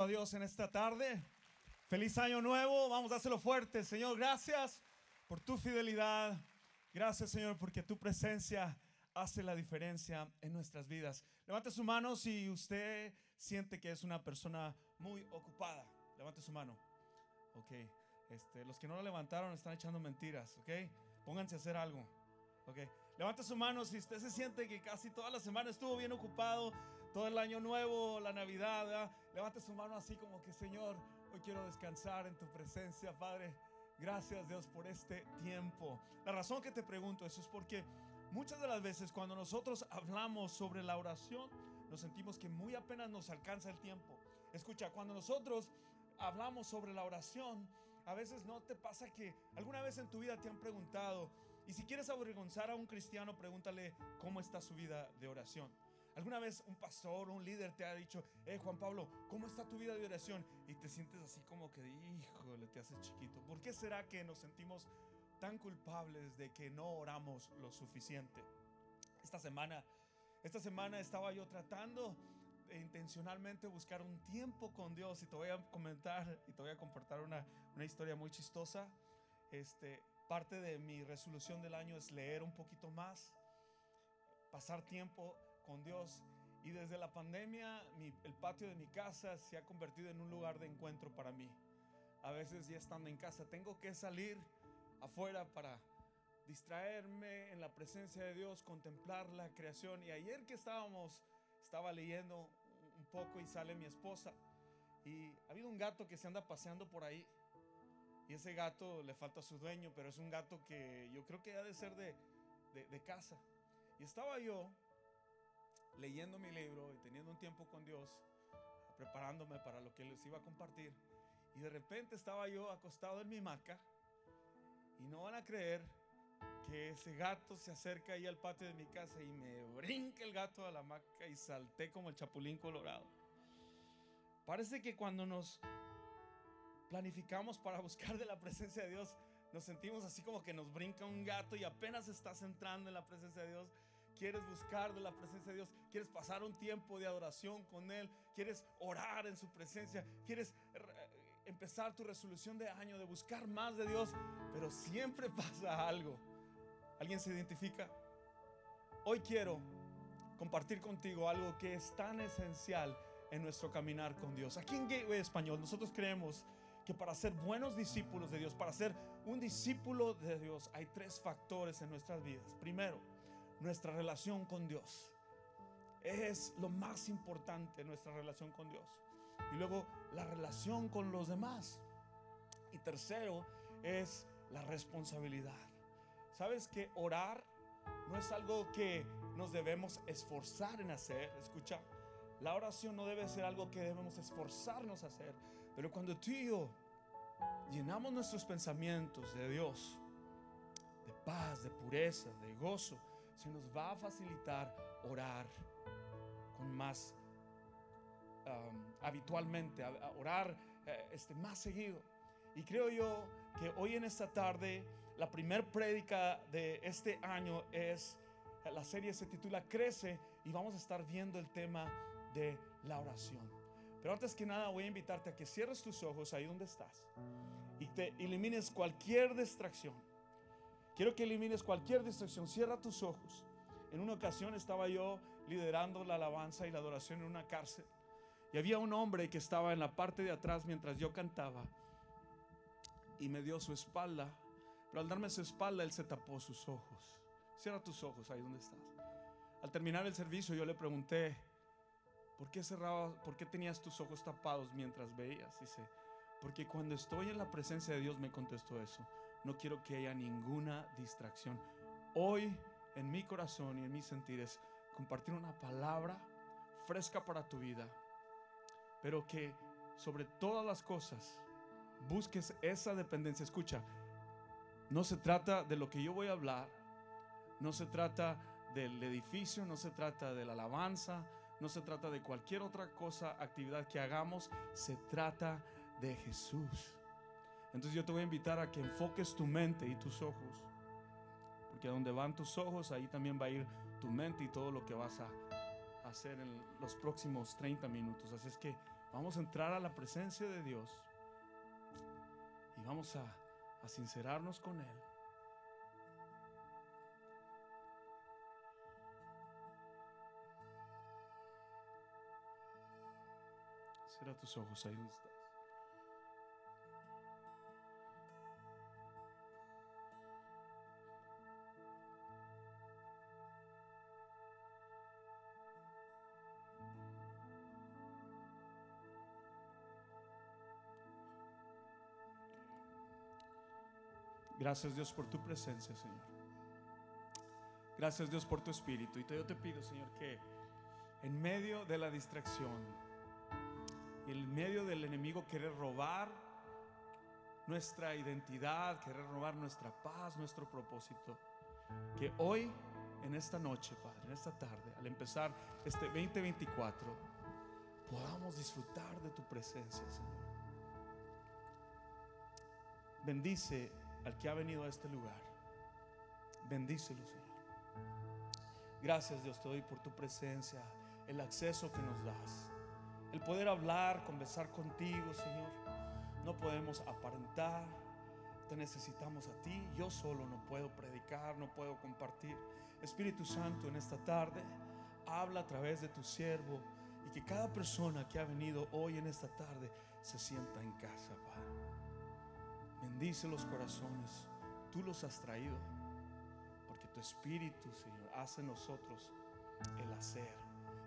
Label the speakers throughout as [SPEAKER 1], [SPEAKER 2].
[SPEAKER 1] a Dios en esta tarde. Feliz año nuevo. Vamos a hacerlo fuerte. Señor, gracias por tu fidelidad. Gracias, Señor, porque tu presencia hace la diferencia en nuestras vidas. Levante su mano si usted siente que es una persona muy ocupada. Levante su mano. Ok. Este, los que no lo levantaron están echando mentiras. Ok. Pónganse a hacer algo. Ok. Levante su mano si usted se siente que casi toda la semana estuvo bien ocupado, todo el año nuevo, la Navidad. Levante su mano así como que, Señor, hoy quiero descansar en tu presencia, Padre. Gracias Dios por este tiempo. La razón que te pregunto eso es porque muchas de las veces cuando nosotros hablamos sobre la oración, nos sentimos que muy apenas nos alcanza el tiempo. Escucha, cuando nosotros hablamos sobre la oración, a veces no te pasa que alguna vez en tu vida te han preguntado, y si quieres avergonzar a un cristiano, pregúntale cómo está su vida de oración. ¿Alguna vez un pastor un líder te ha dicho, eh, Juan Pablo, ¿cómo está tu vida de oración? Y te sientes así como que, híjole, te haces chiquito. ¿Por qué será que nos sentimos tan culpables de que no oramos lo suficiente? Esta semana, esta semana estaba yo tratando de intencionalmente buscar un tiempo con Dios y te voy a comentar y te voy a compartir una, una historia muy chistosa. Este, Parte de mi resolución del año es leer un poquito más, pasar tiempo con Dios. Y desde la pandemia, el patio de mi casa se ha convertido en un lugar de encuentro para mí. A veces ya estando en casa, tengo que salir afuera para distraerme en la presencia de Dios, contemplar la creación. Y ayer que estábamos, estaba leyendo un poco y sale mi esposa. Y ha habido un gato que se anda paseando por ahí. Y ese gato le falta a su dueño, pero es un gato que yo creo que ha de ser de, de, casa. Y estaba yo leyendo mi libro y teniendo un tiempo con Dios, preparándome para lo que les iba a compartir. Y de repente estaba yo acostado en mi hamaca y no van a creer que ese gato se acerca ahí al patio de mi casa y me brinca el gato a la hamaca y salté como el chapulín colorado. Parece que cuando nos planificamos para buscar de la presencia de Dios, nos sentimos así como que nos brinca un gato y apenas estás entrando en la presencia de Dios. Quieres buscar de la presencia de Dios, quieres pasar un tiempo de adoración con Él, quieres orar en su presencia, quieres empezar tu resolución de año de buscar más de Dios, pero siempre pasa algo. ¿Alguien se identifica? Hoy quiero compartir contigo algo que es tan esencial en nuestro caminar con Dios. Aquí en Gateway Español nosotros creemos que para ser buenos discípulos de Dios, para ser un discípulo de Dios, hay tres factores en nuestras vidas. Primero, nuestra relación con Dios. Es lo más importante, nuestra relación con Dios. Y luego, la relación con los demás. Y tercero, es la responsabilidad. ¿Sabes que orar no es algo que nos debemos esforzar en hacer? Escucha, la oración no debe ser algo que debemos esforzarnos a hacer. Pero cuando tú y yo llenamos nuestros pensamientos de Dios, de paz, de pureza, de gozo, se nos va a facilitar orar con más habitualmente, orar eh, este, más seguido. Y creo yo que hoy en esta tarde, la primer prédica de este año es, la serie se titula Crece y vamos a estar viendo el tema de la oración. Pero antes que nada voy a invitarte a que cierres tus ojos ahí donde estás y te elimines cualquier distracción. Quiero que elimines cualquier distracción. Cierra tus ojos. En una ocasión estaba yo liderando la alabanza y la adoración en una cárcel. Y había un hombre que estaba en la parte de atrás mientras yo cantaba. Y me dio su espalda. Pero al darme su espalda, él se tapó sus ojos. Cierra tus ojos ahí donde estás. Al terminar el servicio, yo le pregunté, ¿Por qué cerrabas, por qué tenías tus ojos tapados mientras veías? Dice, porque cuando estoy en la presencia de Dios me contestó eso. No quiero que haya ninguna distracción. Hoy en mi corazón y en mis sentires compartir una palabra fresca para tu vida, pero que sobre todas las cosas busques esa dependencia. Escucha, no se trata de lo que yo voy a hablar, no se trata del edificio, no se trata de la alabanza, no se trata de cualquier otra cosa, actividad que hagamos, se trata de Jesús. Entonces yo te voy a invitar a que enfoques tu mente y tus ojos, porque a donde van tus ojos, ahí también va a ir tu mente y todo lo que vas a hacer en los próximos 30 minutos. Así es que Vamos a entrar a la presencia de Dios y vamos a, a sincerarnos con Él. Cierra tus ojos ahí donde estás. Gracias Dios por tu presencia, Señor. Gracias Dios por tu espíritu. Y yo te pido, Señor, que en medio de la distracción, en medio del enemigo querer robar nuestra identidad, querer robar nuestra paz, nuestro propósito, que hoy, en esta noche, Padre, en esta tarde, al empezar este 2024, podamos disfrutar de tu presencia, Señor. Bendice al que ha venido a este lugar. Bendícelo, Señor. Gracias, Dios, te doy por tu presencia, el acceso que nos das, el poder hablar, conversar contigo, Señor. No podemos aparentar, te necesitamos a ti. Yo solo no puedo predicar, no puedo compartir. Espíritu Santo, en esta tarde, habla a través de tu siervo y que cada persona que ha venido hoy en esta tarde se sienta en casa, Padre. Bendice los corazones. Tú los has traído. Porque tu Espíritu, Señor, hace en nosotros el hacer.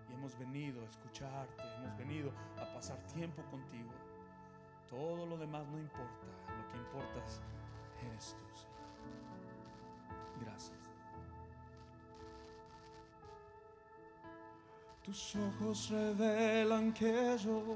[SPEAKER 1] Y hemos venido a escucharte. Hemos venido a pasar tiempo contigo. Todo lo demás no importa. Lo que importa eres tú, Señor. Gracias. Tus ojos revelan que yo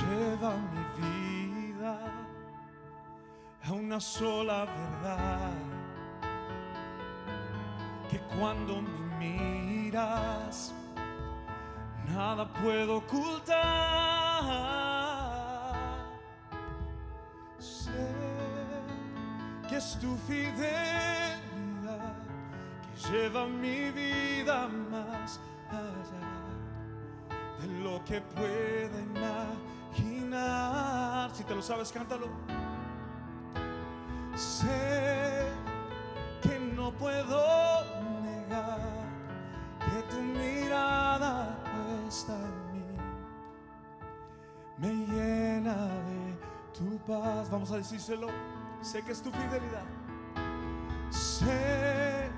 [SPEAKER 1] Lleva mi vida a una sola verdad, que cuando me miras, nada puedo ocultar. Sé que es tu fidelidad que lleva mi vida más allá de lo que pueda imaginar. Si te lo sabes, cántalo. Sé que no puedo negar que tu mirada puesta en mí me llena de tu paz. Vamos a decírselo. Sé que es tu fidelidad. Sé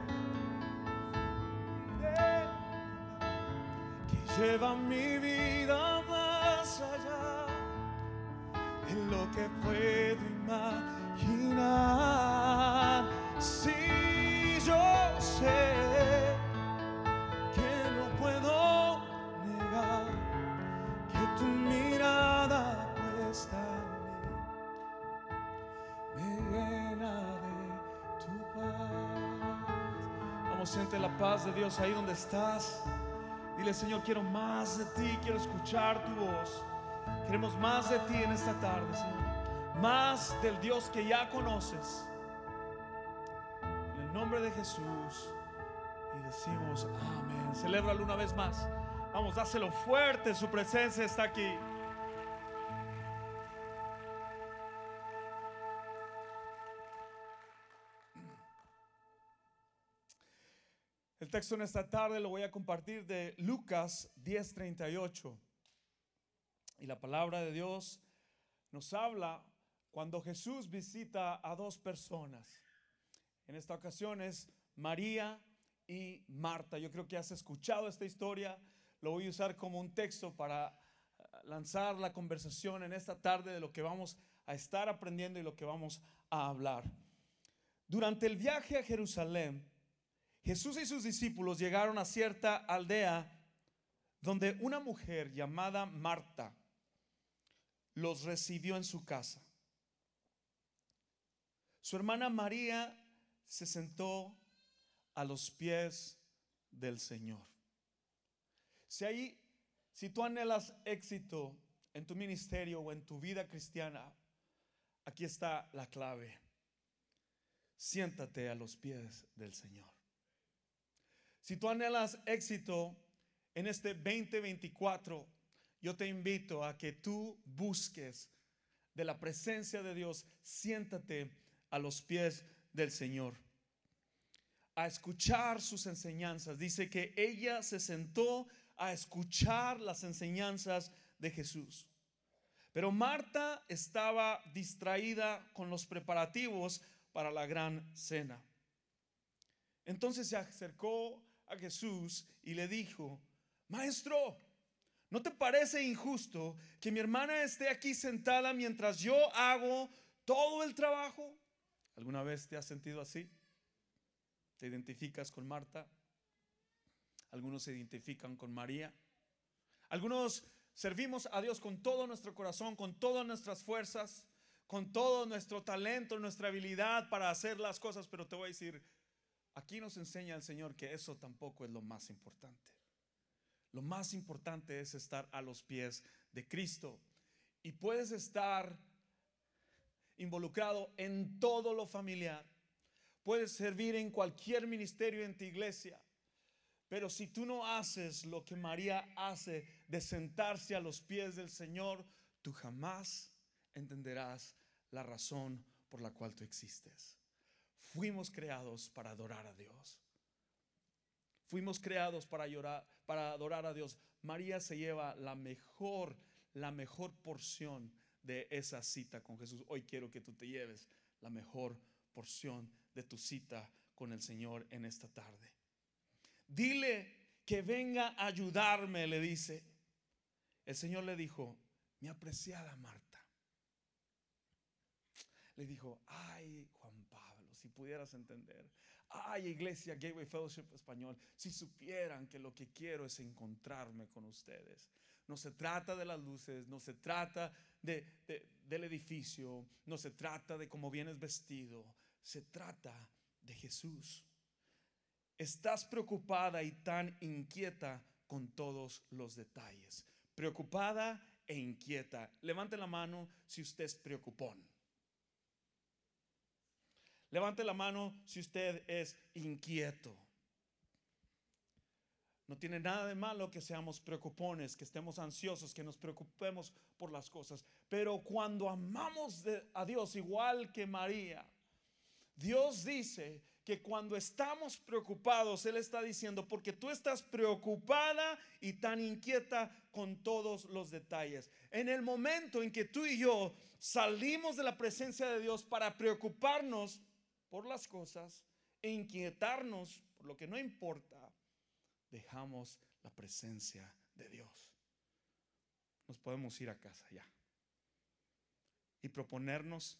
[SPEAKER 1] que lleva mi vida más allá lo que puedo imaginar. Si yo sé que no puedo negar que tu mirada puesta en mí me llena de tu paz. Vamos, siente la paz de Dios ahí donde estás. Dile, Señor, quiero más de ti, quiero escuchar tu voz. Queremos más de ti en esta tarde, Señor. Más del Dios que ya conoces. En el nombre de Jesús. Y decimos, amén. Celébralo una vez más. Vamos, dáselo fuerte. Su presencia está aquí. El texto en esta tarde lo voy a compartir de Lucas 10:38. Y la palabra de Dios nos habla cuando Jesús visita a dos personas. En esta ocasión es María y Marta. Yo creo que has escuchado esta historia. Lo voy a usar como un texto para eh, lanzar la conversación en esta tarde de lo que vamos a estar aprendiendo y lo que vamos a hablar. Durante el viaje a Jerusalén, Jesús y sus discípulos llegaron a cierta aldea donde una mujer llamada Marta los recibió en su casa. Su hermana María se sentó a los pies del Señor. Si ahí, si tú anhelas éxito en tu ministerio o en tu vida cristiana, aquí está la clave. Siéntate a los pies del Señor. Si tú anhelas éxito en este 2024, yo te invito a que tú busques de la presencia de Dios, siéntate a los pies del Señor, a escuchar sus enseñanzas. Dice que ella se sentó a escuchar las enseñanzas de Jesús. Pero Marta estaba distraída con los preparativos para la gran cena. Entonces se acercó a Jesús y le dijo, Maestro, ¿no te parece injusto que mi hermana esté aquí sentada mientras yo hago todo el trabajo? ¿Alguna vez te has sentido así? ¿Te identificas con Marta? Algunos se identifican con María. Algunos servimos a Dios con todo nuestro corazón, con todas nuestras fuerzas, con todo nuestro talento, nuestra habilidad para hacer las cosas, pero te voy a decir, aquí nos enseña el Señor que eso tampoco es lo más importante. Lo más importante es estar a los pies de Cristo. Y puedes estar involucrado en todo lo familiar. Puedes servir en cualquier ministerio en tu iglesia. Pero si tú no haces lo que María hace de sentarse a los pies del Señor, tú jamás entenderás la razón por la cual tú existes. Fuimos creados para adorar a Dios. Fuimos creados para, llorar, para adorar a Dios. María se lleva la mejor, la mejor porción de esa cita con Jesús. Hoy quiero que tú te lleves la mejor porción de tu cita con el Señor en esta tarde. Dile que venga a ayudarme, le dice. El Señor le dijo, mi apreciada Marta. Le dijo, ay Juan Pablo, si pudieras entender. Ay Iglesia Gateway Fellowship Español, si supieran que lo que quiero es encontrarme con ustedes. No se trata de las luces, no se trata de, del edificio, no se trata de cómo vienes vestido, se trata de Jesús. Estás preocupada y tan inquieta con todos los detalles. Preocupada e inquieta. Levante la mano si usted es preocupón. Levante la mano si usted es inquieto. No tiene nada de malo que seamos preocupones, que estemos ansiosos, que nos preocupemos por las cosas. Pero cuando amamos a Dios igual que María, Dios dice que cuando estamos preocupados, Él está diciendo, porque tú estás preocupada y tan inquieta con todos los detalles. En el momento en que tú y yo salimos de la presencia de Dios para preocuparnos por las cosas e inquietarnos por lo que no importa, dejamos la presencia de Dios. Nos podemos ir a casa ya y proponernos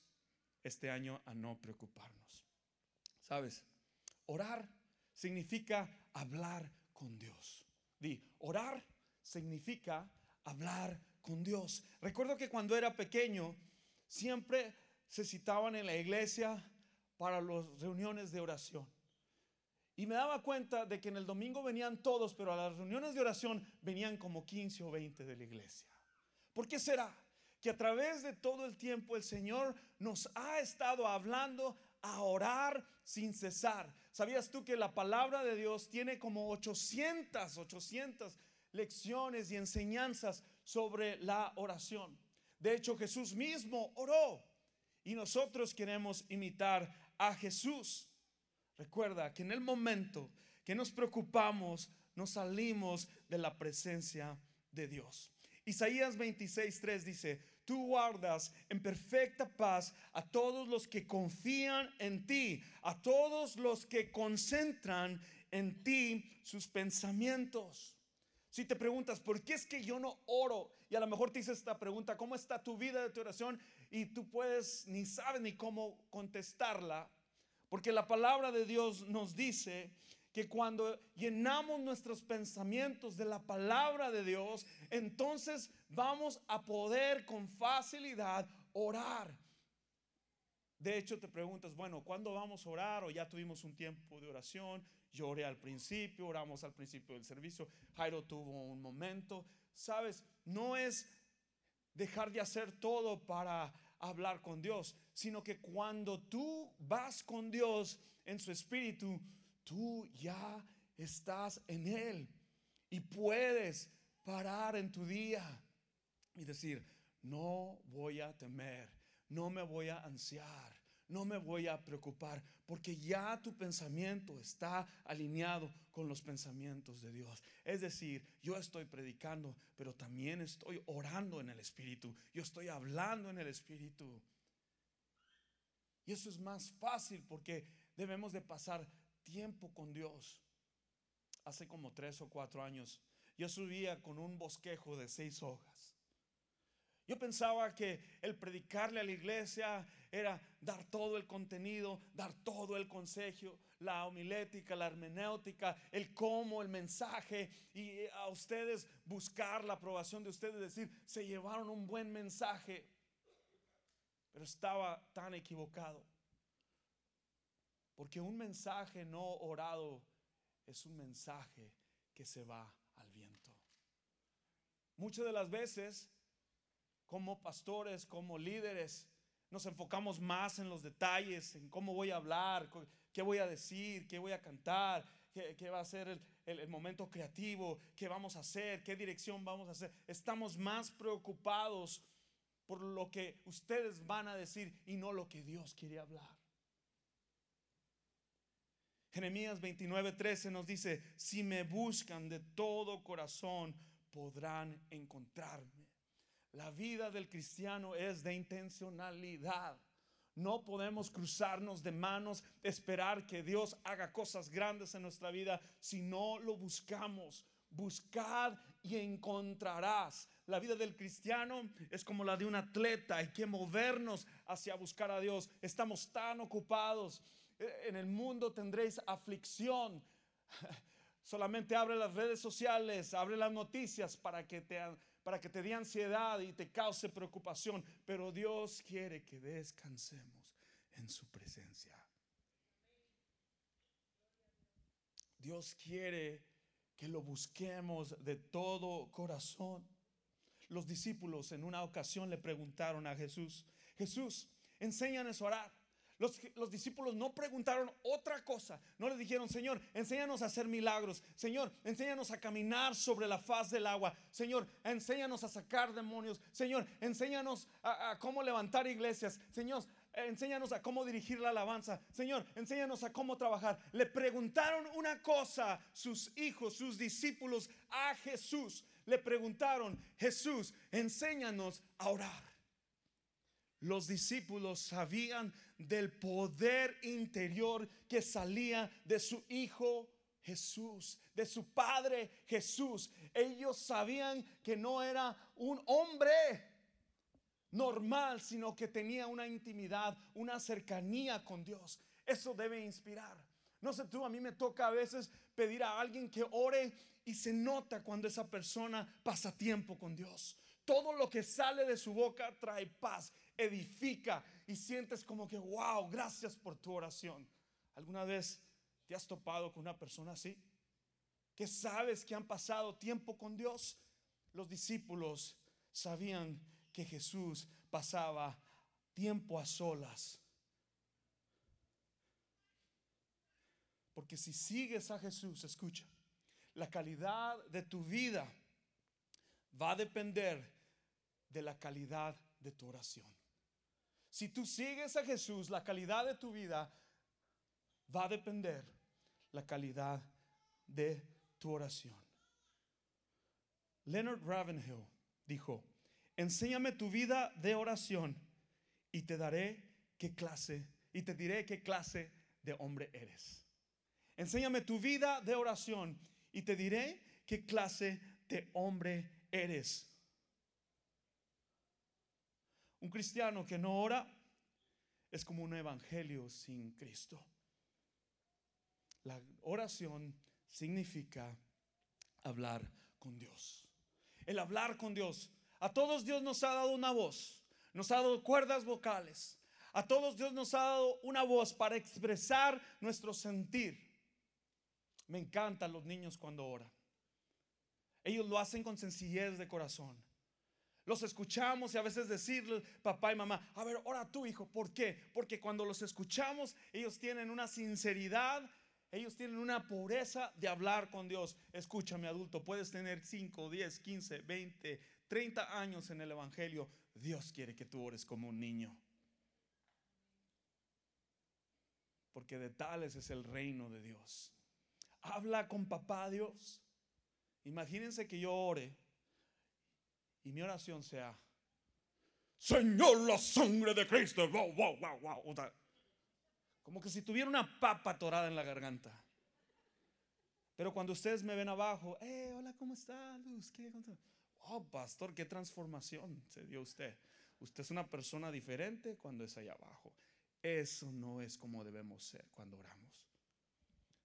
[SPEAKER 1] este año a no preocuparnos. ¿Sabes? Orar significa hablar con Dios. Di, orar significa hablar con Dios. Recuerdo que cuando era pequeño siempre se citaban en la iglesia para las reuniones de oración. Y me daba cuenta de que en el domingo venían todos, pero a las reuniones de oración venían como 15 o 20 de la iglesia. ¿Por qué será? Que a través de todo el tiempo el Señor nos ha estado hablando a orar sin cesar. ¿Sabías tú que la palabra de Dios tiene como 800, 800 lecciones y enseñanzas sobre la oración? De hecho, Jesús mismo oró y nosotros queremos imitar a Jesús. Recuerda que en el momento que nos preocupamos, nos salimos de la presencia de Dios. Isaías 26:3 dice, tú guardas en perfecta paz a todos los que confían en ti, a todos los que concentran en ti sus pensamientos. Si te preguntas, ¿por qué es que yo no oro? Y a lo mejor te hice esta pregunta, ¿cómo está tu vida de tu oración? Y tú puedes, ni sabes ni cómo contestarla. Porque la palabra de Dios nos dice que cuando llenamos nuestros pensamientos de la palabra de Dios, entonces vamos a poder con facilidad orar. De hecho, te preguntas, bueno, ¿cuándo vamos a orar? O ya tuvimos un tiempo de oración. Yo oré al principio, oramos al principio del servicio. Jairo tuvo un momento. Sabes, no es dejar de hacer todo para hablar con Dios, sino que cuando tú vas con Dios en su espíritu, tú ya estás en Él y puedes parar en tu día y decir, no voy a temer, no me voy a ansiar, no me voy a preocupar, porque ya tu pensamiento está alineado con los pensamientos de Dios. Es decir, yo estoy predicando, pero también estoy orando en el Espíritu, yo estoy hablando en el Espíritu. Y eso es más fácil porque debemos de pasar tiempo con Dios. Hace como tres o cuatro años, yo subía con un bosquejo de seis hojas. Yo pensaba que el predicarle a la iglesia era dar todo el contenido, dar todo el consejo, la homilética, la hermenéutica, el cómo, el mensaje y a ustedes buscar la aprobación de ustedes, decir, se llevaron un buen mensaje, pero estaba tan equivocado. Porque un mensaje no orado es un mensaje que se va al viento. Muchas de las veces, como pastores, como líderes, nos enfocamos más en los detalles, en cómo voy a hablar, qué voy a decir, qué voy a cantar, qué, va a ser el, el, momento creativo, qué vamos a hacer, qué dirección vamos a hacer. Estamos más preocupados por lo que ustedes van a decir y no lo que Dios quiere hablar. Jeremías 29:13 nos dice, si me buscan de todo corazón, podrán encontrarme. La vida del cristiano es de intencionalidad. No podemos cruzarnos de manos, esperar que Dios haga cosas grandes en nuestra vida si no lo buscamos. Buscad y encontrarás. La vida del cristiano es como la de un atleta. Hay que movernos hacia buscar a Dios. Estamos tan ocupados en el mundo tendréis aflicción. Solamente abre las redes sociales, abre las noticias para que te, para que te dé ansiedad y te cause preocupación. Pero Dios quiere que descansemos en su presencia. Dios quiere que lo busquemos de todo corazón. Los discípulos en una ocasión le preguntaron a Jesús, Jesús, enséñanos a orar. Los, discípulos no preguntaron otra cosa. No le dijeron, Señor, enséñanos a hacer milagros. Señor, enséñanos a caminar sobre la faz del agua. Señor, enséñanos a sacar demonios. Señor, enséñanos a, cómo levantar iglesias. Señor, enséñanos a cómo dirigir la alabanza. Señor, enséñanos a cómo trabajar. Le preguntaron una cosa sus hijos, sus discípulos a Jesús. Le preguntaron, Jesús, enséñanos a orar. Los discípulos sabían del poder interior que salía de su Hijo Jesús, de su Padre Jesús. Ellos sabían que no era un hombre normal, sino que tenía una intimidad, una cercanía con Dios. Eso debe inspirar. No sé tú, a mí me toca a veces pedir a alguien que ore y se nota cuando esa persona pasa tiempo con Dios. Todo lo que sale de su boca trae paz edifica y sientes como que, wow, gracias por tu oración. ¿Alguna vez te has topado con una persona así? Que sabes que han pasado tiempo con Dios. Los discípulos sabían que Jesús pasaba tiempo a solas. Porque si sigues a Jesús, escucha, la calidad de tu vida va a depender de la calidad de tu oración. Si tú sigues a Jesús, la calidad de tu vida va a depender la calidad de tu oración. Leonard Ravenhill dijo, enséñame tu vida de oración y te daré qué clase, y te diré qué clase de hombre eres. Enséñame tu vida de oración y te diré qué clase de hombre eres. Un cristiano que no ora es como un evangelio sin Cristo. La oración significa hablar con Dios. El hablar con Dios. A todos Dios nos ha dado una voz, nos ha dado cuerdas vocales. A todos Dios nos ha dado una voz para expresar nuestro sentir. Me encantan los niños cuando oran. Ellos lo hacen con sencillez de corazón. Los escuchamos y a veces decirles, papá y mamá, a ver, ora tú, hijo. ¿Por qué? Porque cuando los escuchamos, ellos tienen una sinceridad, ellos tienen una pureza de hablar con Dios. Escúchame, adulto, puedes tener 5, 10, 15, 20, 30 años en el Evangelio. Dios quiere que tú ores como un niño. Porque de tales es el reino de Dios. Habla con papá Dios. Imagínense que yo ore y mi oración sea, Señor, la sangre de Cristo. Wow, wow, wow, wow. como que si tuviera una papa atorada en la garganta. Pero cuando ustedes me ven abajo, eh, hola, ¿cómo está, Luz? ¿Qué? Oh, pastor, qué transformación se dio usted. Usted es una persona diferente cuando es allá abajo. Eso no es como debemos ser cuando oramos.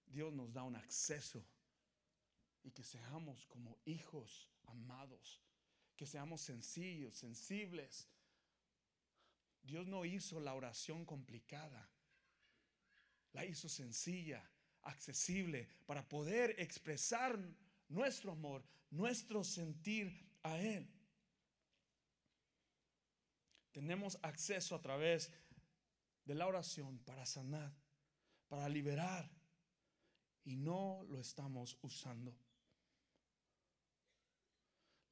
[SPEAKER 1] Dios nos da un acceso y que seamos como hijos amados que seamos sencillos, sensibles. Dios no hizo la oración complicada, la hizo sencilla, accesible, para poder expresar nuestro amor, nuestro sentir a Él. Tenemos acceso a través de la oración para sanar, para liberar, y no lo estamos usando.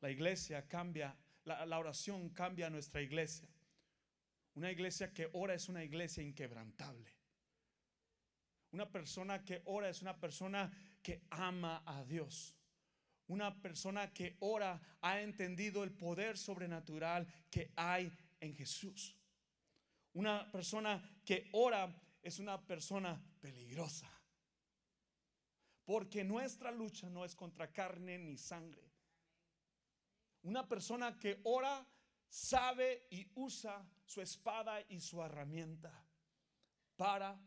[SPEAKER 1] La iglesia cambia, la, oración cambia nuestra iglesia. Una iglesia que ora es una iglesia inquebrantable. Una persona que ora es una persona que ama a Dios. Una persona que ora ha entendido el poder sobrenatural que hay en Jesús. Una persona que ora es una persona peligrosa. Porque nuestra lucha no es contra carne ni sangre, una persona que ora sabe y usa su espada y su herramienta para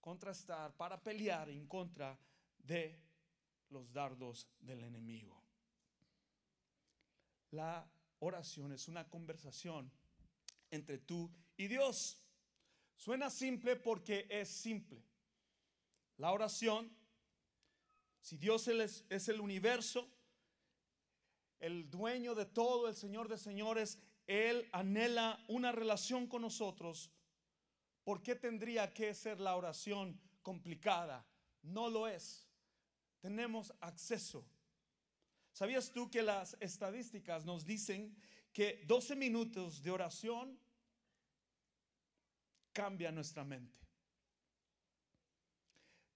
[SPEAKER 1] contrastar, para pelear en contra de los dardos del enemigo. La oración es una conversación entre tú y Dios. Suena simple porque es simple. La oración, si Dios es el universo, el dueño de todo, el Señor de señores, Él anhela una relación con nosotros. ¿Por qué tendría que ser la oración complicada? No lo es. Tenemos acceso. ¿Sabías tú que las estadísticas nos dicen que 12 minutos de oración cambia nuestra mente?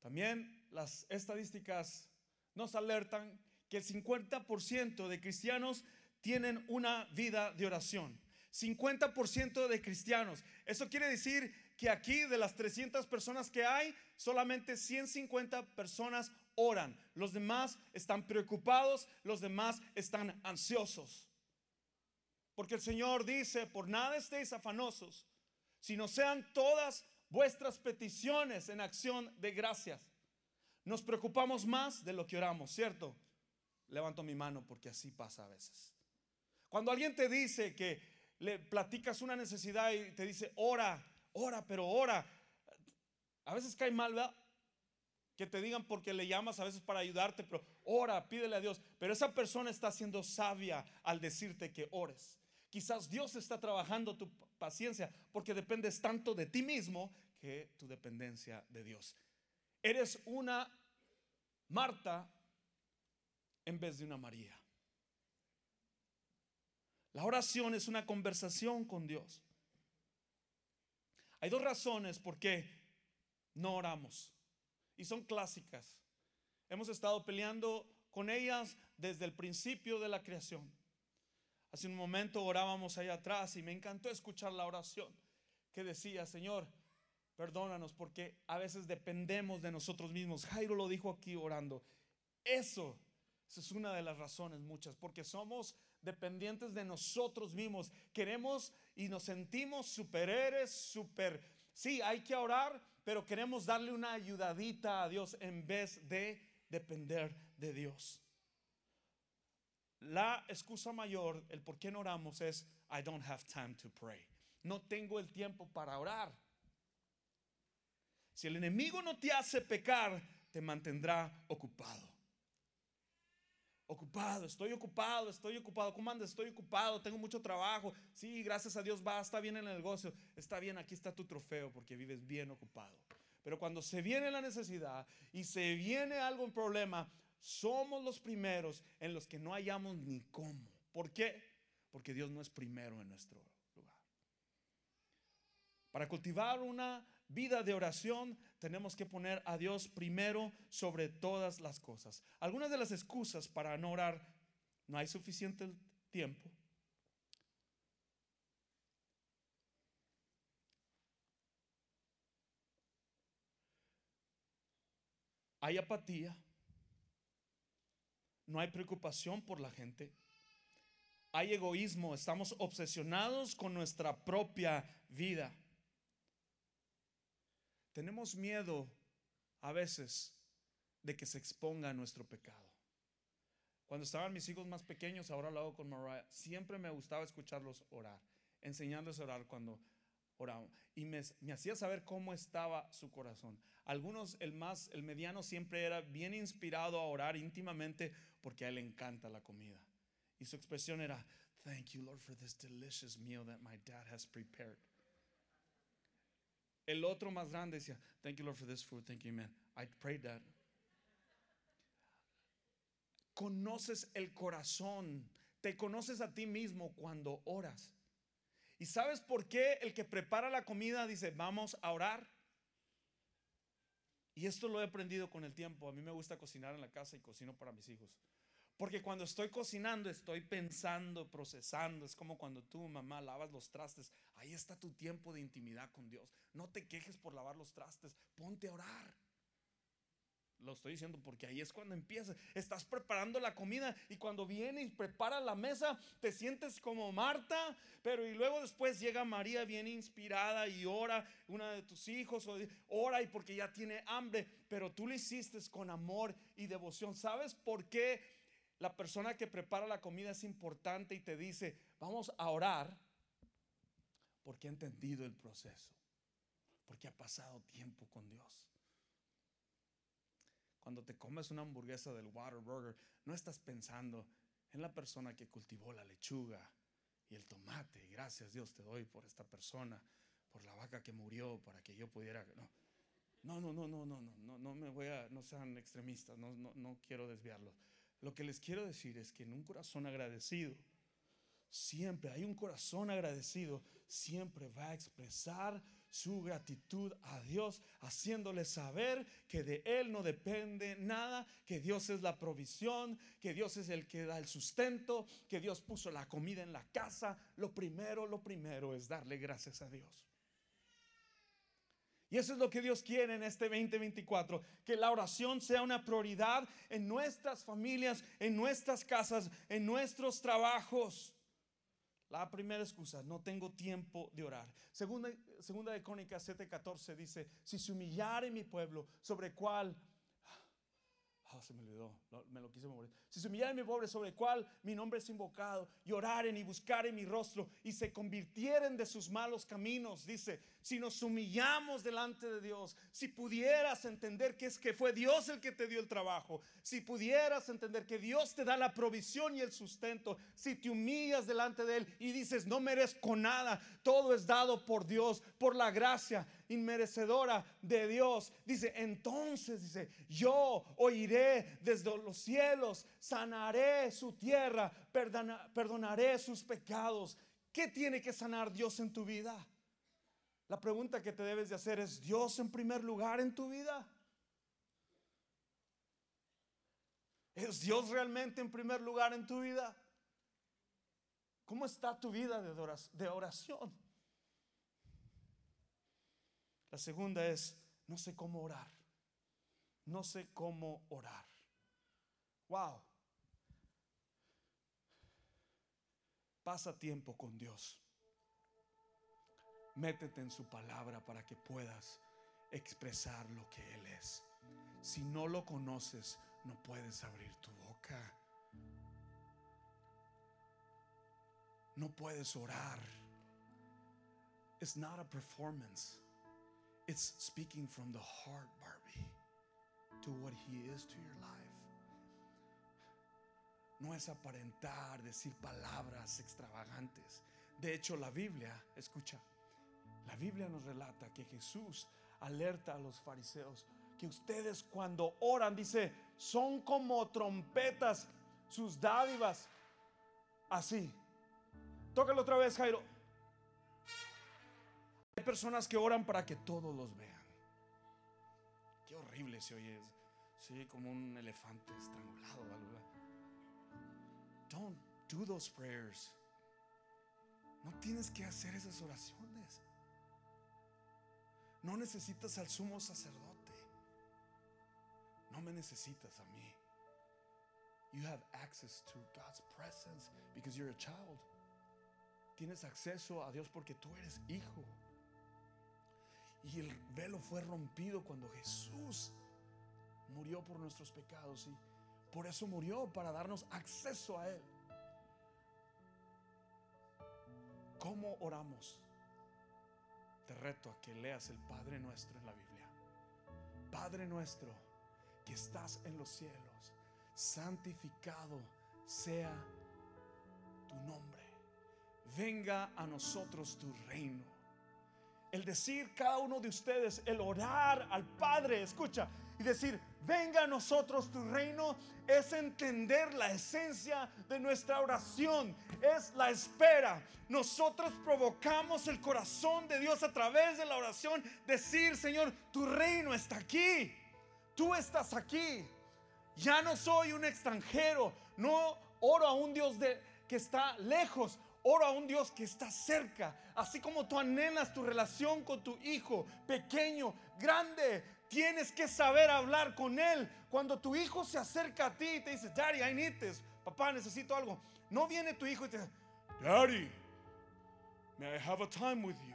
[SPEAKER 1] También las estadísticas nos alertan que el 50% de cristianos tienen una vida de oración. 50% de cristianos. Eso quiere decir que aquí de las 300 personas que hay, solamente 150 personas oran. Los demás están preocupados, los demás están ansiosos. Porque el Señor dice, por nada estéis afanosos, sino sean todas vuestras peticiones en acción de gracias. Nos preocupamos más de lo que oramos, ¿cierto? Levanto mi mano porque así pasa a veces. Cuando alguien te dice que le platicas una necesidad y te dice, ora, ora, pero ora, a veces cae mal. Que te digan porque le llamas a veces para ayudarte, pero ora, pídele a Dios. Pero esa persona está siendo sabia al decirte que ores. Quizás Dios está trabajando tu paciencia porque dependes tanto de ti mismo que tu dependencia de Dios. Eres una Marta en vez de una María. La oración es una conversación con Dios. Hay dos razones por qué no oramos. Y son clásicas. Hemos estado peleando con ellas desde el principio de la creación. Hace un momento orábamos allá atrás y me encantó escuchar la oración que decía, Señor, perdónanos porque a veces dependemos de nosotros mismos. Jairo lo dijo aquí orando. Eso esa es una de las razones muchas, porque somos dependientes de nosotros mismos. Queremos y nos sentimos superhéroes, super... Sí, hay que orar, pero queremos darle una ayudadita a Dios en vez de depender de Dios. La excusa mayor, el por qué no oramos es I don't have time to pray. No tengo el tiempo para orar. Si el enemigo no te hace pecar, te mantendrá ocupado. Ocupado, estoy ocupado, estoy ocupado. ¿Cómo andas? Estoy ocupado, tengo mucho trabajo. Sí, gracias a Dios va, está bien en el negocio. Está bien, aquí está tu trofeo porque vives bien ocupado. Pero cuando se viene la necesidad y se viene algo, un problema, somos los primeros en los que no hallamos ni cómo. ¿Por qué? Porque Dios no es primero en nuestro lugar. Para cultivar una vida de oración tenemos que poner a Dios primero sobre todas las cosas. Algunas de las excusas para no orar, no hay suficiente tiempo. Hay apatía. No hay preocupación por la gente. Hay egoísmo. Estamos obsesionados con nuestra propia vida. Tenemos miedo a veces de que se exponga nuestro pecado. Cuando estaban mis hijos más pequeños, ahora lo hago con Mariah, siempre me gustaba escucharlos orar, enseñándoles a orar cuando oraban. Y me, me, hacía saber cómo estaba su corazón. Algunos, el más, el mediano siempre era bien inspirado a orar íntimamente porque a él le encanta la comida. Y su expresión era, thank you Lord for this delicious meal that my dad has prepared. El otro más grande decía, Thank you, Lord, for this food. Thank you, man. I prayed that. Conoces el corazón. Te conoces a ti mismo cuando oras. ¿Y sabes por qué el que prepara la comida dice, vamos a orar? Y esto lo he aprendido con el tiempo. A mí me gusta cocinar en la casa y cocino para mis hijos. Porque cuando estoy cocinando, estoy pensando, procesando. Es como cuando tú, mamá, lavas los trastes. Ahí está tu tiempo de intimidad con Dios. No te quejes por lavar los trastes. Ponte a orar. Lo estoy diciendo porque ahí es cuando empieza. Estás preparando la comida y cuando viene y prepara la mesa, te sientes como Marta, pero y luego después llega María bien inspirada y ora, una de tus hijos, ora y porque ya tiene hambre, pero tú lo hiciste con amor y devoción. ¿Sabes por qué? La persona que prepara la comida es importante y te dice, vamos a orar porque ha entendido el proceso, porque ha pasado tiempo con Dios. Cuando te comes una hamburguesa del Waterburger, no estás pensando en la persona que cultivó la lechuga y el tomate. Gracias Dios te doy por esta persona, por la vaca que murió para que yo pudiera... No, no, no, no, no, no, no, no me voy a, no sean extremistas, no, no, no quiero desviarlos. Lo que les quiero decir es que en un corazón agradecido, siempre hay un corazón agradecido, siempre va a expresar su gratitud a Dios, haciéndole saber que de Él no depende nada, que Dios es la provisión, que Dios es el que da el sustento, que Dios puso la comida en la casa. Lo primero, lo primero es darle gracias a Dios. Y eso es lo que Dios quiere en este 2024, que la oración sea una prioridad en nuestras familias, en nuestras casas, en nuestros trabajos. La primera excusa, no tengo tiempo de orar. Segunda, segunda de Crónicas 7:14 dice, si se humillare mi pueblo, sobre cuál Oh, se me olvidó, me lo quise mover. Si se humillaren mi pobre sobre cual mi nombre es invocado, y oraren y buscaren mi rostro y se convirtieren de sus malos caminos, dice, si nos humillamos delante de Dios, si pudieras entender que es que fue Dios el que te dio el trabajo, si pudieras entender que Dios te da la provisión y el sustento, si te humillas delante de Él y dices, no merezco nada, todo es dado por Dios, por la gracia, inmerecedora de Dios. Dice, entonces, dice, yo oiré desde los cielos, sanaré su tierra, perdonaré sus pecados. ¿Qué tiene que sanar Dios en tu vida? La pregunta que te debes de hacer es, ¿Dios en primer lugar en tu vida? ¿Es Dios realmente en primer lugar en tu vida? ¿Cómo está tu vida de oración? La segunda es, no sé cómo orar. No sé cómo orar. Wow. Pasa tiempo con Dios. Métete en su palabra para que puedas expresar lo que Él es. Si no lo conoces, no puedes abrir tu boca. No puedes orar. It's not a performance. It's speaking from the heart, Barbie, to what He is to your life. No es aparentar, decir palabras extravagantes. De hecho, la Biblia, escucha, la Biblia nos relata que Jesús alerta a los fariseos que ustedes cuando oran, dice, son como trompetas sus dádivas. Así. Tócalo otra vez, Jairo. Hay personas que oran para que todos los vean. Qué horrible se oye. Sí, como un elefante estrangulado. Don't do those prayers. No tienes que hacer esas oraciones. No necesitas al sumo sacerdote. No me necesitas a mí. You have access to God's presence because you're a child. Tienes acceso a Dios porque tú eres hijo. Y el velo fue rompido cuando Jesús murió por nuestros pecados y por eso murió para darnos acceso a Él. ¿Cómo oramos? Te reto a que leas el Padre nuestro en la Biblia. Padre nuestro que estás en los cielos, santificado sea tu nombre. Venga a nosotros tu reino. El decir cada uno de ustedes, el orar al Padre, escucha, y decir, venga a nosotros tu reino, es entender la esencia de nuestra oración, es la espera. Nosotros provocamos el corazón de Dios a través de la oración, decir, Señor, tu reino está aquí, tú estás aquí. Ya no soy un extranjero, no oro a un Dios de, que está lejos, oro a un Dios que está cerca. Así como tú anhelas tu relación con tu hijo, pequeño, grande, tienes que saber hablar con él. Cuando tu hijo se acerca a ti y te dice, Daddy, I need this, papá, necesito algo. No viene tu hijo y te dice, Daddy, may I have a time with you?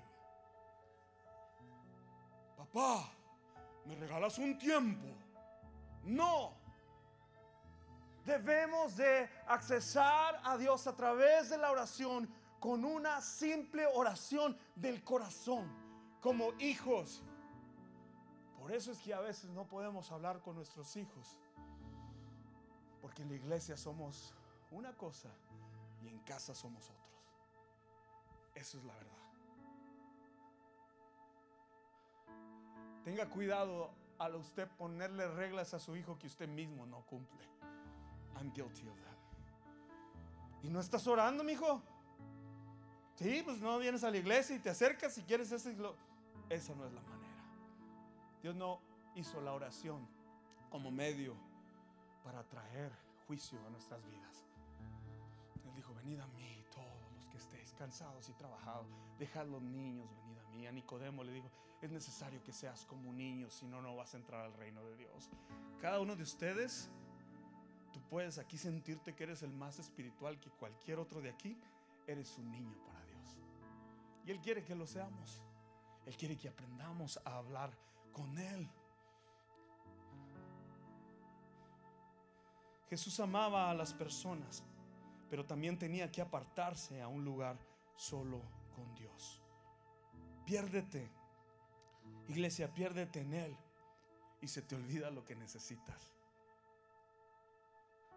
[SPEAKER 1] Papá, ¿me regalas un tiempo? No. Debemos de accesar a Dios a través de la oración con una simple oración del corazón, como hijos. Por eso es que a veces no podemos hablar con nuestros hijos, porque en la iglesia somos una cosa y en casa somos otros. Eso es la verdad. Tenga cuidado al usted ponerle reglas a su hijo que usted mismo no cumple. I'm guilty of that. ¿Y no estás orando, mi hijo? Sí, pues no vienes a la iglesia y te acercas si quieres ese. Esa no es la manera. Dios no hizo la oración como medio para traer juicio a nuestras vidas. Él dijo, venid a mí todos los que estéis cansados y trabajados, dejad los niños, venid a mí. A Nicodemo le dijo, es necesario que seas como un niño, si no, no vas a entrar al reino de Dios. Cada uno de ustedes puedes aquí sentirte que eres el más espiritual que cualquier otro de aquí. Eres un niño para Dios. Y Él quiere que lo seamos. Él quiere que aprendamos a hablar con Él. Jesús amaba a las personas, pero también tenía que apartarse a un lugar solo con Dios. Piérdete, iglesia, piérdete en Él y se te olvida lo que necesitas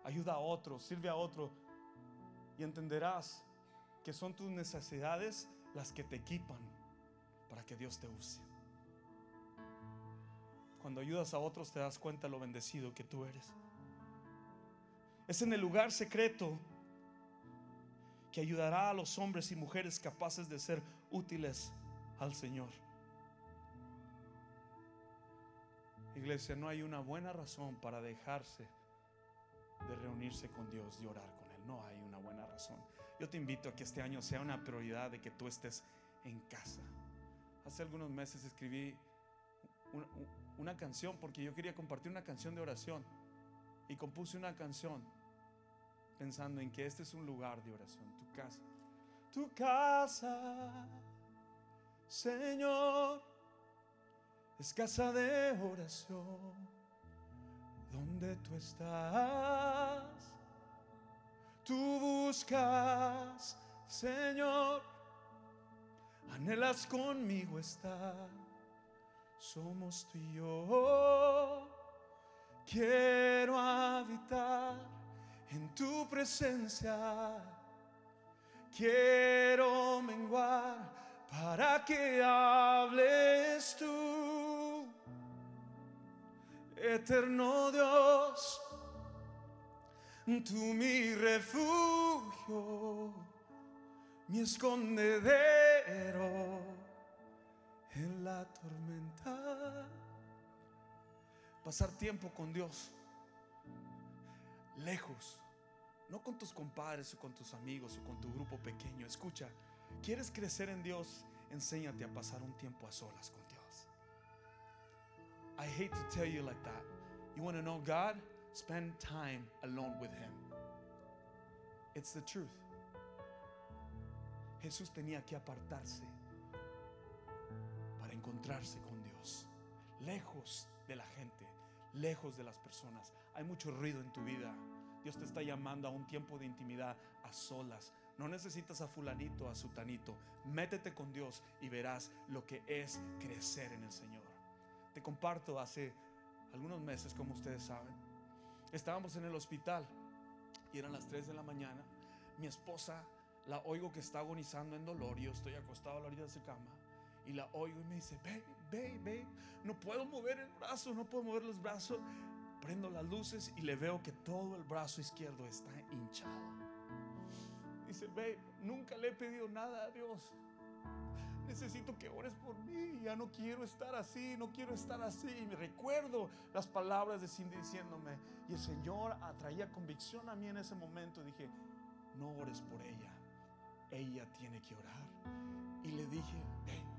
[SPEAKER 1] ayuda a otro, sirve a otro y entenderás que son tus necesidades las que te equipan para que Dios te use. Cuando ayudas a otros te das cuenta lo bendecido que tú eres. Es en el lugar secreto que ayudará a los hombres y mujeres capaces de ser útiles al Señor. Iglesia, no hay una buena razón para dejarse de reunirse con Dios y orar con Él. No hay una buena razón. Yo te invito a que este año sea una prioridad de que tú estés en casa. Hace algunos meses escribí una, canción porque yo quería compartir una canción de oración y compuse una canción pensando en que este es un lugar de oración, tu casa. Tu casa, Señor, es casa de oración donde tú estás. Tú buscas, Señor, anhelas conmigo estar. Somos tú y yo. Quiero habitar en tu presencia. Quiero menguar para que hables tú eterno Dios, tú mi refugio, mi escondedero en la tormenta. Pasar tiempo con Dios, lejos, no con tus compadres o con tus amigos o con tu grupo pequeño. Escucha, ¿quieres crecer en Dios? Enséñate a pasar un tiempo a solas con I hate to tell you like that. You want to know God? Spend time alone with Him. It's the truth. Jesús tenía que apartarse para encontrarse con Dios, lejos de la gente, lejos de las personas. Hay mucho ruido en tu vida. Dios te está llamando a un tiempo de intimidad a solas. No necesitas a fulanito, a sutanito. Métete con Dios y verás lo que es crecer en el Señor. Te comparto hace algunos meses, como ustedes saben, estábamos en el hospital y eran las 3 de la mañana. Mi esposa la oigo que está agonizando en dolor yo estoy acostado a la orilla de su cama y la oigo y me dice, ve, ve, ve, no puedo mover el brazo, no puedo mover los brazos. Prendo las luces y le veo que todo el brazo izquierdo está hinchado. Dice, ve, nunca le he pedido nada a Dios necesito que ores por mí, ya no quiero estar así, no quiero estar así. Y me recuerdo las palabras de Cindy diciéndome, y el Señor atraía convicción a mí en ese momento. Dije, no ores por ella, ella tiene que orar. Y le dije, ven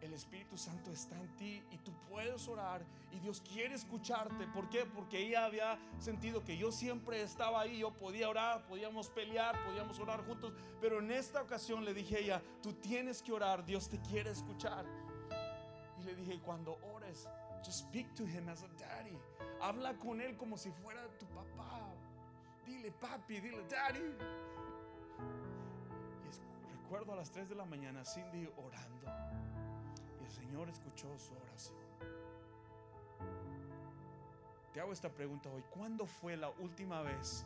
[SPEAKER 1] el Espíritu Santo está en ti y tú puedes orar y Dios quiere escucharte. ¿Por qué? Porque ella había sentido que yo siempre estaba ahí, yo podía orar, podíamos pelear, podíamos orar juntos, pero en esta ocasión le dije a ella, tú tienes que orar, Dios te quiere escuchar. Y le dije, cuando ores, just speak to him as a daddy. Habla con él como si fuera tu papá. Dile papi, dile daddy. Y recuerdo a las 3 de la mañana Cindy orando Señor escuchó su oración. Te hago esta pregunta hoy. ¿Cuándo fue la última vez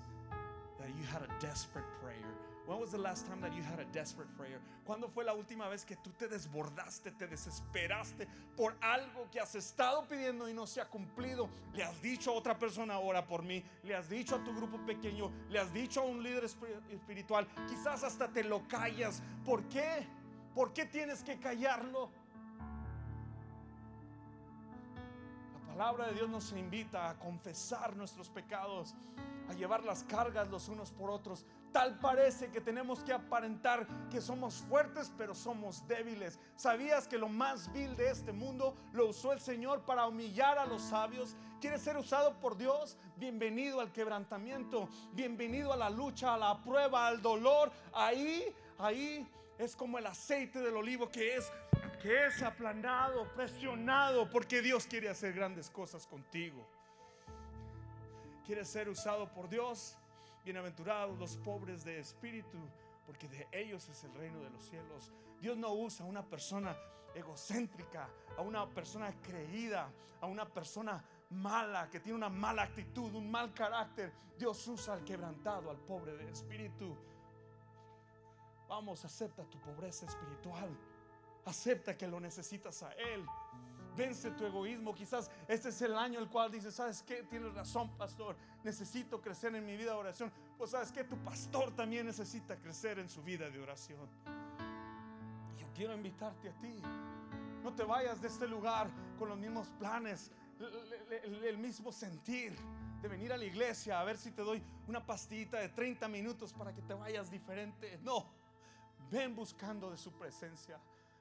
[SPEAKER 1] that you had a desperate prayer? When was the last time that you had a desperate prayer? ¿Cuándo fue la última vez que tú te desbordaste, te desesperaste por algo que has estado pidiendo y no se ha cumplido? Le has dicho a otra persona, ora por mí. Le has dicho a tu grupo pequeño. Le has dicho a un líder espiritual. Quizás hasta te lo callas. ¿Por qué? ¿Por qué tienes que callarlo? Palabra de Dios nos invita a confesar nuestros pecados, a llevar las cargas los unos por otros. Tal parece que tenemos que aparentar que somos fuertes, pero somos débiles. ¿Sabías que lo más vil de este mundo lo usó el Señor para humillar a los sabios? ¿Quieres ser usado por Dios? Bienvenido al quebrantamiento, bienvenido a la lucha, a la prueba, al dolor. Ahí, ahí es como el aceite del olivo que es que es aplanado, presionado, porque Dios quiere hacer grandes cosas contigo. ¿Quieres ser usado por Dios? Bienaventurados los pobres de espíritu, porque de ellos es el reino de los cielos. Dios no usa a una persona egocéntrica, a una persona creída, a una persona mala, que tiene una mala actitud, un mal carácter. Dios usa al quebrantado, al pobre de espíritu. Vamos, acepta tu pobreza espiritual. Acepta que lo necesitas a Él. Vence tu egoísmo. Quizás este es el año el cual dices, ¿sabes qué? Tienes razón, pastor. Necesito crecer en mi vida de oración. Pues sabes que tu pastor también necesita crecer en su vida de oración. Yo quiero invitarte a ti. No te vayas de este lugar con los mismos planes, el, mismo sentir de venir a la iglesia a ver si te doy una pastillita de 30 minutos para que te vayas diferente. No, ven buscando de su presencia.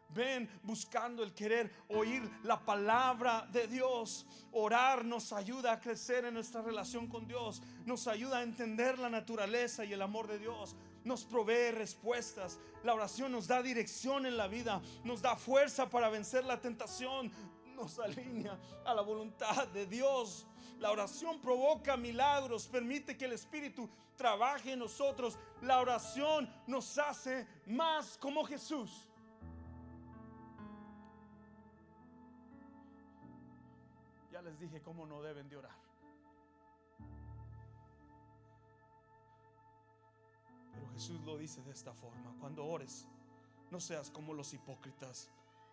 [SPEAKER 1] Ven buscando el querer oír la palabra de Dios. Orar nos ayuda a crecer en nuestra relación con Dios. Nos ayuda a entender la naturaleza y el amor de Dios. Nos provee respuestas. La oración nos da dirección en la vida. Nos da fuerza para vencer la tentación nos alinea a la voluntad de Dios. La oración provoca milagros, permite que el Espíritu trabaje en nosotros. La oración nos hace más como Jesús. Les dije cómo no deben de orar. Pero Jesús lo dice de esta forma, cuando ores, no seas como los hipócritas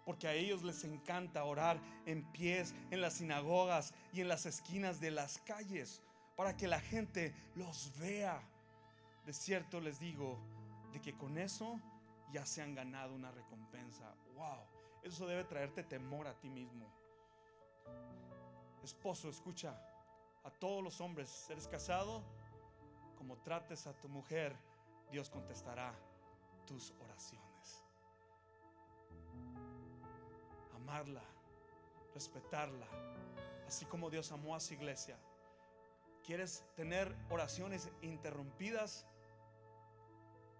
[SPEAKER 1] porque a ellos les encanta orar en pies en las sinagogas y en las esquinas de las calles, para que la gente los vea. De cierto les digo, de que con eso ya se han ganado una recompensa. Wow, eso debe traerte temor a ti mismo. Esposo, escucha, a todos los hombres, eres casado, como trates a tu mujer, Dios contestará tus oraciones. amarla, respetarla, así como Dios amó a su iglesia. ¿Quieres tener oraciones interrumpidas?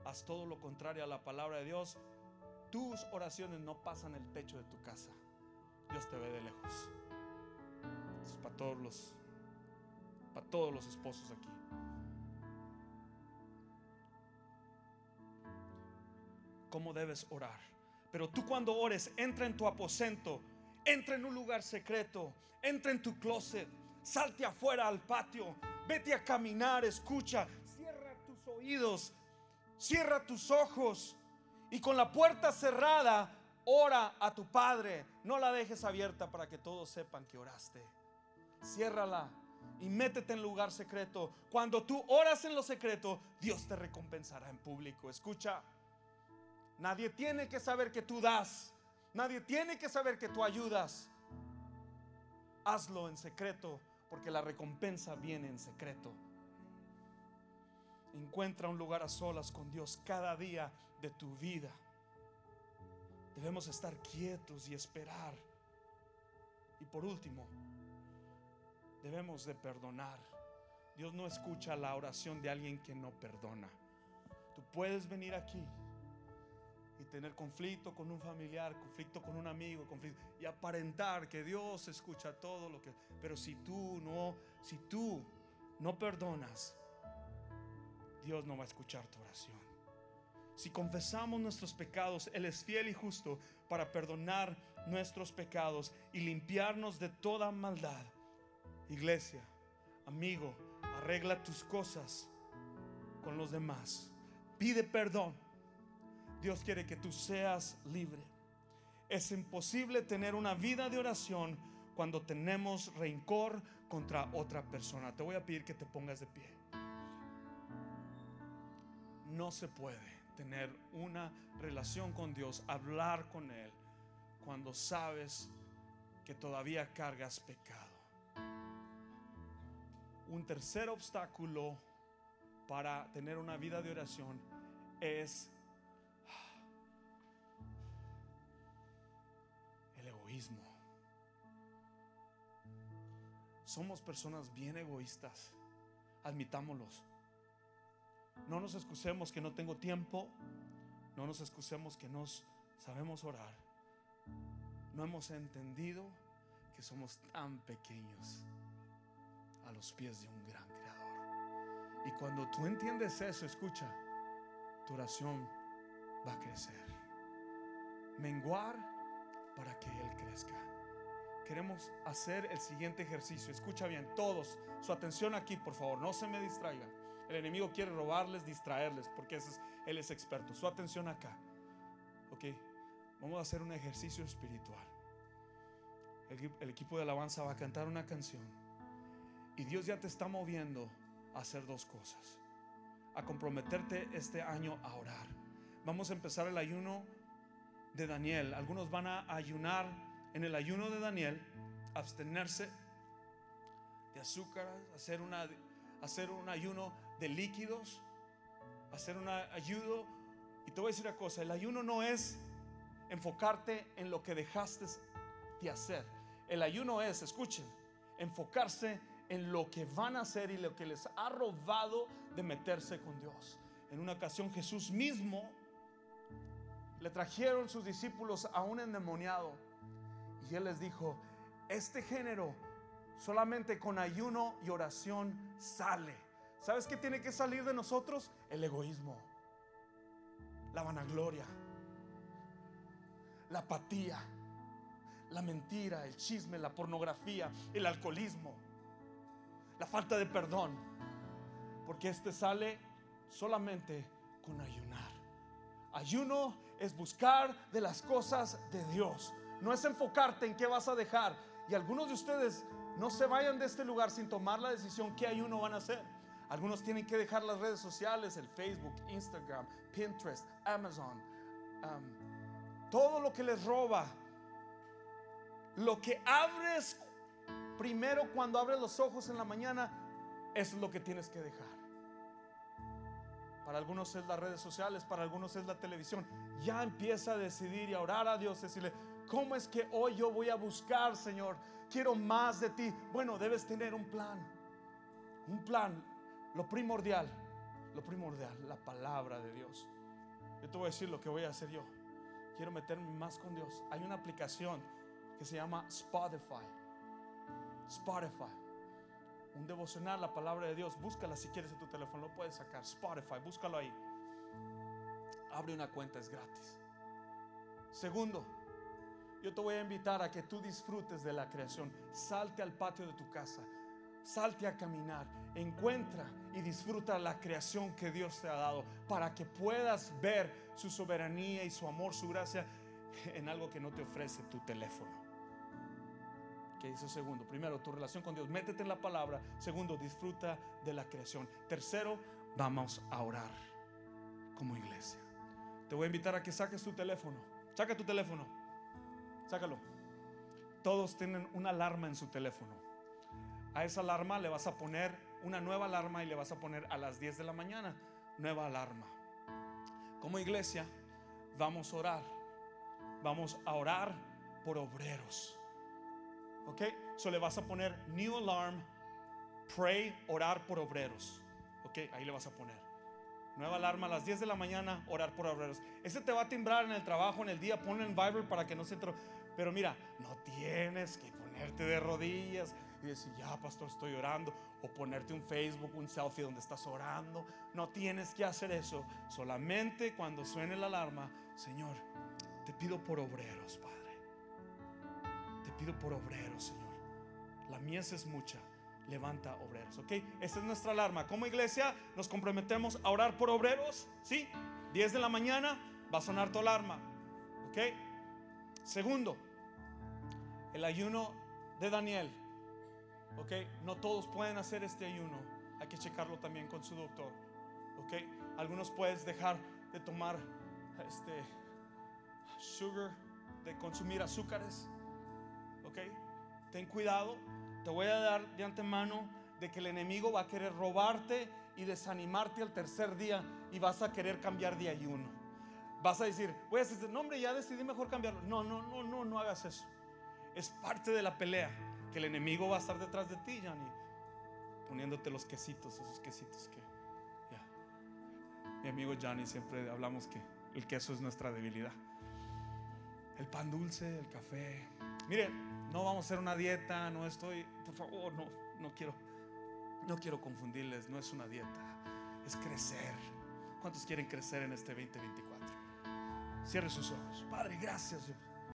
[SPEAKER 1] Haz todo lo contrario a la palabra de Dios. Tus oraciones no pasan el techo de tu casa. Dios te ve de lejos. Para todos los para todos los esposos aquí. ¿Cómo debes orar? Pero tú cuando ores, entra en tu aposento, entra en un lugar secreto, entra en tu closet, salte afuera al patio, vete a caminar, escucha, cierra tus oídos, cierra tus ojos y con la puerta cerrada, ora a tu Padre. No la dejes abierta para que todos sepan que oraste. Ciérrala y métete en lugar secreto. Cuando tú oras en lo secreto, Dios te recompensará en público. Escucha. Nadie tiene que saber que tú das. Nadie tiene que saber que tú ayudas. Hazlo en secreto porque la recompensa viene en secreto. Encuentra un lugar a solas con Dios cada día de tu vida. Debemos estar quietos y esperar. Y por último, debemos de perdonar. Dios no escucha la oración de alguien que no perdona. Tú puedes venir aquí y tener conflicto con un familiar, conflicto con un amigo, y aparentar que Dios escucha todo lo que... Pero si tú no, si tú no perdonas, Dios no va a escuchar tu oración. Si confesamos nuestros pecados, Él es fiel y justo para perdonar nuestros pecados y limpiarnos de toda maldad. Iglesia, amigo, arregla tus cosas con los demás. Pide perdón Dios quiere que tú seas libre. Es imposible tener una vida de oración cuando tenemos rencor contra otra persona. Te voy a pedir que te pongas de pie. No se puede tener una relación con Dios, hablar con Él, cuando sabes que todavía cargas pecado. Un tercer obstáculo para tener una vida de oración es Somos personas bien egoístas, admitámoslos. No nos excusemos que no tengo tiempo, no nos excusemos que no sabemos orar. No hemos entendido que somos tan pequeños a los pies de un gran creador. Y cuando tú entiendes eso, escucha, tu oración va a crecer. Menguar para que Él crezca. Queremos hacer el siguiente ejercicio. Escucha bien, todos, su atención aquí, por favor, no se me distraigan. El enemigo quiere robarles, distraerles, porque es, Él es experto. Su atención acá. Ok, vamos a hacer un ejercicio espiritual. El, el equipo de alabanza va a cantar una canción. Y Dios ya te está moviendo a hacer dos cosas. A comprometerte este año a orar. Vamos a empezar el ayuno de Daniel. Algunos van a ayunar en el ayuno de Daniel, abstenerse de azúcar, hacer, una, hacer un ayuno de líquidos, hacer un ayuno. Y te voy a decir una cosa, el ayuno no es enfocarte en lo que dejaste de hacer. El ayuno es, escuchen, enfocarse en lo que van a hacer y lo que les ha robado de meterse con Dios. En una ocasión Jesús mismo le trajeron sus discípulos a un endemoniado y él les dijo, este género solamente con ayuno y oración sale. ¿Sabes qué tiene que salir de nosotros? El egoísmo, la vanagloria, la apatía, la mentira, el chisme, la pornografía, el alcoholismo, la falta de perdón. Porque este sale solamente con ayunar. Ayuno es buscar de las cosas de Dios. No es enfocarte en qué vas a dejar. Y algunos de ustedes no se vayan de este lugar sin tomar la decisión qué ayuno van a hacer. Algunos tienen que dejar las redes sociales, el Facebook, Instagram, Pinterest, Amazon. Um, todo lo que les roba. Lo que abres primero cuando abres los ojos en la mañana, es lo que tienes que dejar. Para algunos es las redes sociales, para algunos es la televisión. Ya empieza a decidir y a orar a Dios, decirle, ¿cómo es que hoy yo voy a buscar, Señor? Quiero más de ti. Bueno, debes tener un plan. Un plan. Lo primordial, lo primordial, la palabra de Dios. Yo te voy a decir lo que voy a hacer yo. Quiero meterme más con Dios. Hay una aplicación que se llama Spotify. Spotify. Un devocional, la palabra de Dios. Búscala si quieres en tu teléfono. Lo puedes sacar. Spotify, búscalo ahí. Abre una cuenta, es gratis. Segundo, yo te voy a invitar a que tú disfrutes de la creación. Salte al patio de tu casa. Salte a caminar. Encuentra y disfruta la creación que Dios te ha dado para que puedas ver su soberanía y su amor, su gracia en algo que no te ofrece tu teléfono. ¿Qué dice segundo? Primero, tu relación con Dios. Métete en la palabra. Segundo, disfruta de la creación. Tercero, vamos a orar como iglesia. Te voy a invitar a que saques tu teléfono. Saca tu teléfono. Sácalo. Todos tienen una alarma en su teléfono. A esa alarma le vas a poner una nueva alarma y le vas a poner a las 10 de la mañana nueva alarma. Como iglesia vamos a orar. Vamos a orar por obreros. ¿Ok? So le vas a poner new alarm, pray, orar por obreros. ¿Ok? Ahí le vas a poner. Nueva alarma a las 10 de la mañana, orar por obreros. Ese te va a timbrar en el trabajo, en el día, ponlo en Viber para que no se. Pero mira, no tienes que ponerte de rodillas y decir, ya, pastor, estoy orando. O ponerte un Facebook, un selfie donde estás orando. No tienes que hacer eso. Solamente cuando suene la alarma, Señor, te pido por obreros, Padre. Pido por obreros, Señor. La mies es mucha. Levanta obreros, ¿ok? Esta es nuestra alarma. Como iglesia nos comprometemos a orar por obreros, ¿sí? 10 de la mañana va a sonar tu alarma, ¿ok? Segundo, el ayuno de Daniel, ¿ok? No todos pueden hacer este ayuno. Hay que checarlo también con su doctor, ¿ok? Algunos puedes dejar de tomar este sugar, de consumir azúcares, Ten cuidado te voy a dar de antemano de que el enemigo va a querer robarte y desanimarte al tercer día y vas a querer cambiar de ayuno. Vas a decir, voy a decir, no hombre, ya decidí mejor cambiarlo. No, no, no, no, no hagas eso. Es parte de la pelea que el enemigo va a estar detrás de ti, Johnny, poniéndote los quesitos, esos quesitos que, ya. Mi amigo Johnny siempre hablamos que el queso es nuestra debilidad. El pan dulce, el café. Miren, no vamos a hacer una dieta, no estoy, por favor, no, no quiero, no quiero confundirles, no es una dieta, es crecer. ¿Cuántos quieren crecer en este 2024? Cierre sus ojos. Padre, gracias.